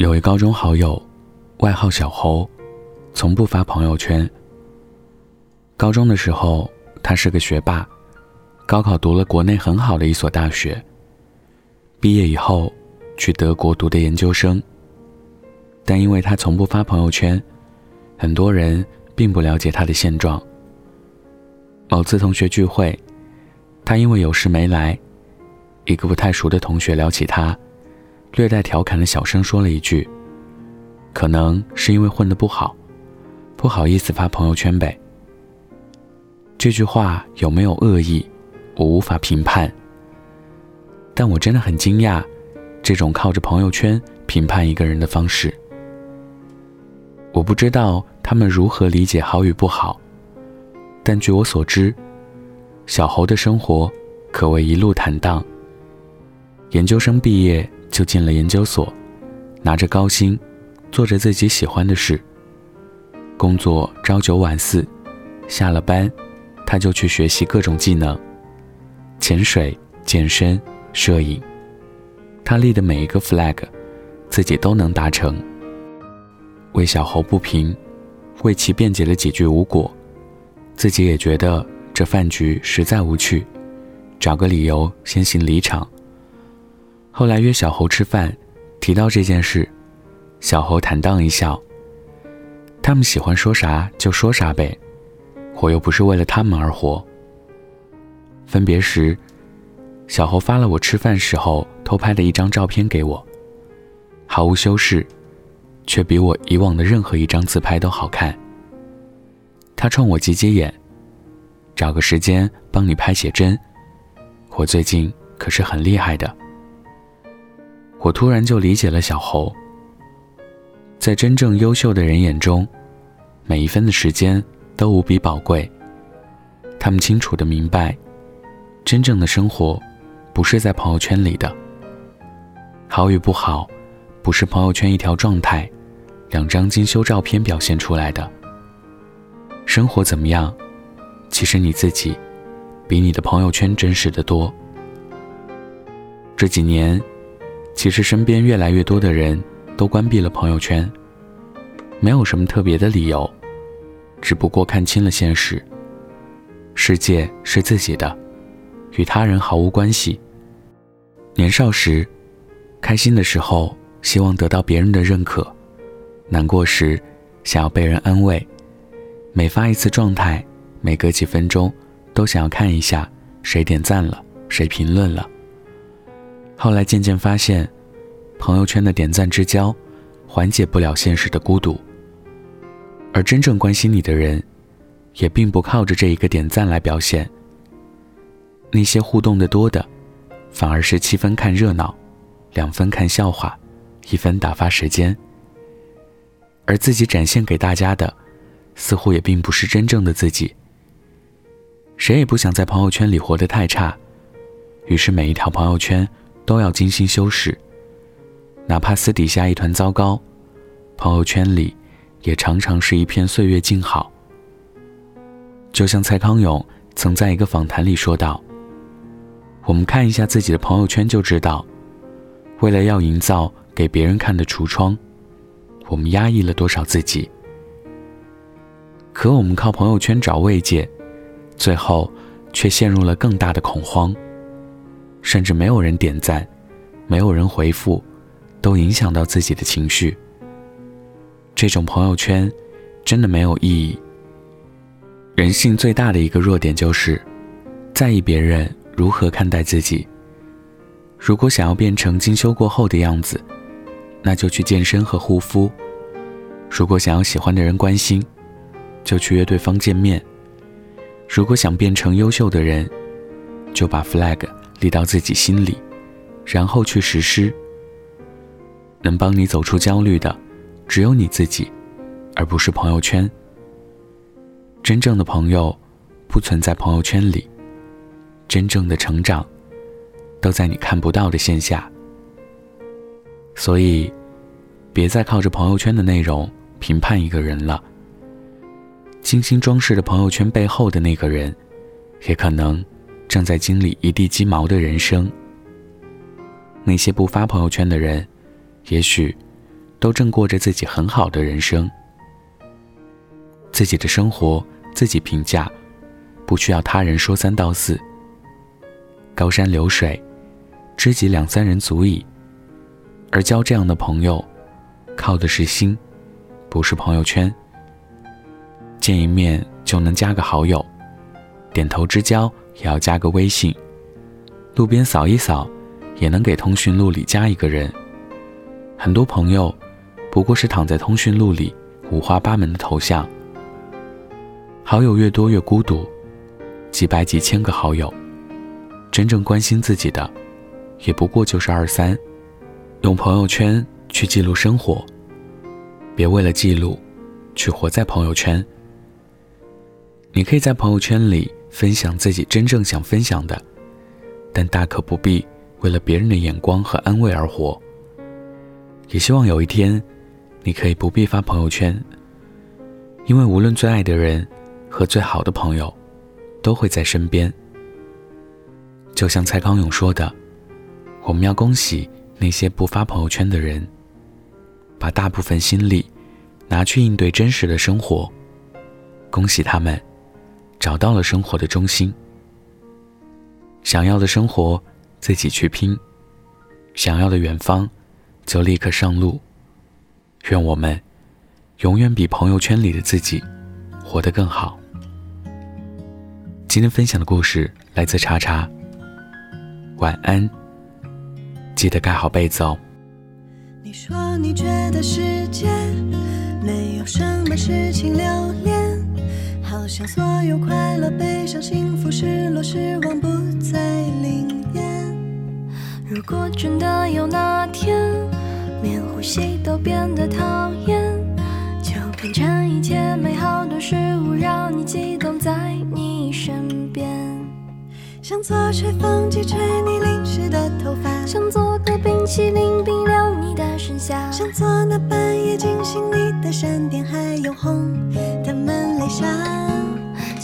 有位高中好友，外号小猴，从不发朋友圈。高中的时候，他是个学霸，高考读了国内很好的一所大学。毕业以后，去德国读的研究生。但因为他从不发朋友圈，很多人并不了解他的现状。某次同学聚会，他因为有事没来，一个不太熟的同学聊起他。略带调侃的小声说了一句：“可能是因为混得不好，不好意思发朋友圈呗。”这句话有没有恶意，我无法评判。但我真的很惊讶，这种靠着朋友圈评判一个人的方式。我不知道他们如何理解好与不好，但据我所知，小侯的生活可谓一路坦荡。研究生毕业。就进了研究所，拿着高薪，做着自己喜欢的事。工作朝九晚四，下了班，他就去学习各种技能，潜水、健身、摄影。他立的每一个 flag，自己都能达成。为小猴不平，为其辩解了几句无果，自己也觉得这饭局实在无趣，找个理由先行离场。后来约小猴吃饭，提到这件事，小猴坦荡一笑。他们喜欢说啥就说啥呗，我又不是为了他们而活。分别时，小猴发了我吃饭时候偷拍的一张照片给我，毫无修饰，却比我以往的任何一张自拍都好看。他冲我挤挤眼，找个时间帮你拍写真，我最近可是很厉害的。我突然就理解了小猴。在真正优秀的人眼中，每一分的时间都无比宝贵。他们清楚的明白，真正的生活，不是在朋友圈里的。好与不好，不是朋友圈一条状态，两张精修照片表现出来的。生活怎么样，其实你自己，比你的朋友圈真实的多。这几年。其实身边越来越多的人都关闭了朋友圈，没有什么特别的理由，只不过看清了现实。世界是自己的，与他人毫无关系。年少时，开心的时候希望得到别人的认可，难过时想要被人安慰。每发一次状态，每隔几分钟都想要看一下谁点赞了，谁评论了。后来渐渐发现，朋友圈的点赞之交，缓解不了现实的孤独。而真正关心你的人，也并不靠着这一个点赞来表现。那些互动的多的，反而是七分看热闹，两分看笑话，一分打发时间。而自己展现给大家的，似乎也并不是真正的自己。谁也不想在朋友圈里活得太差，于是每一条朋友圈。都要精心修饰，哪怕私底下一团糟糕，朋友圈里也常常是一片岁月静好。就像蔡康永曾在一个访谈里说道：“我们看一下自己的朋友圈就知道，为了要营造给别人看的橱窗，我们压抑了多少自己。可我们靠朋友圈找慰藉，最后却陷入了更大的恐慌。”甚至没有人点赞，没有人回复，都影响到自己的情绪。这种朋友圈真的没有意义。人性最大的一个弱点就是，在意别人如何看待自己。如果想要变成精修过后的样子，那就去健身和护肤；如果想要喜欢的人关心，就去约对方见面；如果想变成优秀的人，就把 flag。立到自己心里，然后去实施。能帮你走出焦虑的，只有你自己，而不是朋友圈。真正的朋友，不存在朋友圈里。真正的成长，都在你看不到的线下。所以，别再靠着朋友圈的内容评判一个人了。精心装饰的朋友圈背后的那个人，也可能。正在经历一地鸡毛的人生。那些不发朋友圈的人，也许都正过着自己很好的人生，自己的生活自己评价，不需要他人说三道四。高山流水，知己两三人足矣。而交这样的朋友，靠的是心，不是朋友圈。见一面就能加个好友，点头之交也要加个微信，路边扫一扫，也能给通讯录里加一个人。很多朋友。不过是躺在通讯录里五花八门的头像，好友越多越孤独，几百几千个好友，真正关心自己的，也不过就是二三。用朋友圈去记录生活，别为了记录，去活在朋友圈。你可以在朋友圈里分享自己真正想分享的，但大可不必为了别人的眼光和安慰而活。也希望有一天。你可以不必发朋友圈，因为无论最爱的人和最好的朋友，都会在身边。就像蔡康永说的：“我们要恭喜那些不发朋友圈的人，把大部分心力拿去应对真实的生活。恭喜他们找到了生活的中心。想要的生活自己去拼，想要的远方就立刻上路。”愿我们永远比朋友圈里的自己活得更好。今天分享的故事来自茶茶。晚安，记得盖好被子哦。你说你觉得世界没有什么事情留恋，好像所有快乐、悲伤、幸福、失落、失望不再灵验。如果真的有那天。连呼吸都变得讨厌，就变成一切美好的事物，让你激动在你身边。想做吹风机吹你淋湿的头发，想做个冰淇淋冰凉你的身下，想做那半夜惊醒你的闪电，还有红。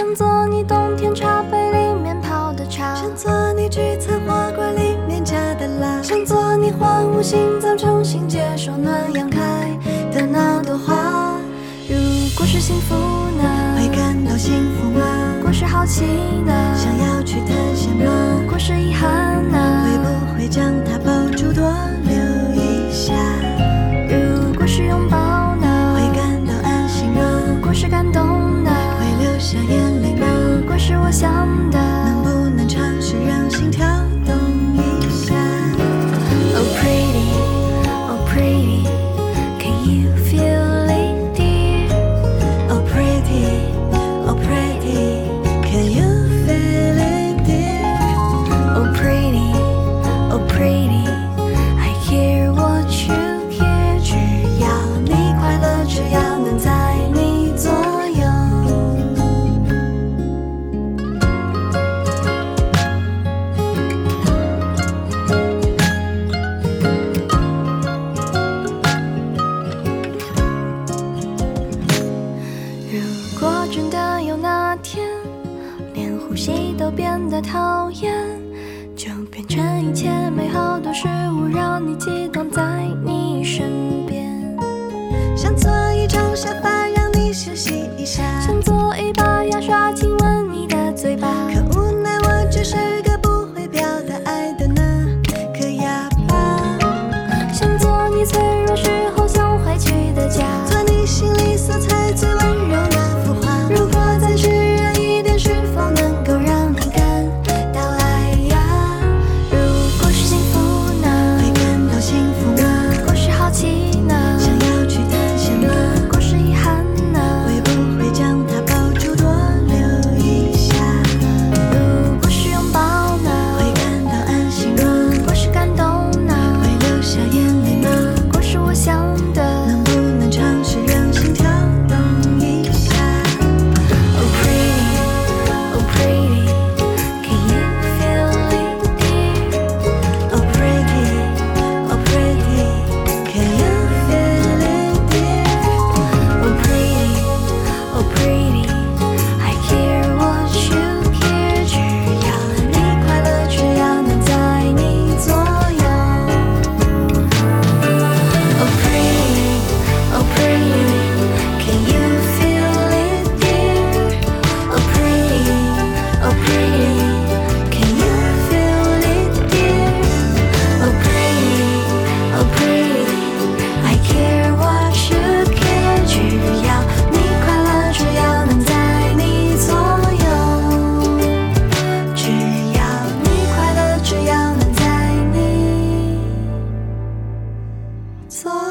想做你冬天茶杯里面泡的茶，想做你聚餐花馆里面加的辣，想做你荒芜心脏重新接受暖阳开的那朵花。如果是幸福呢？会感到幸福吗？如果是好奇呢？想要去探险吗？如果是遗憾呢？会不会将它抱住多そ。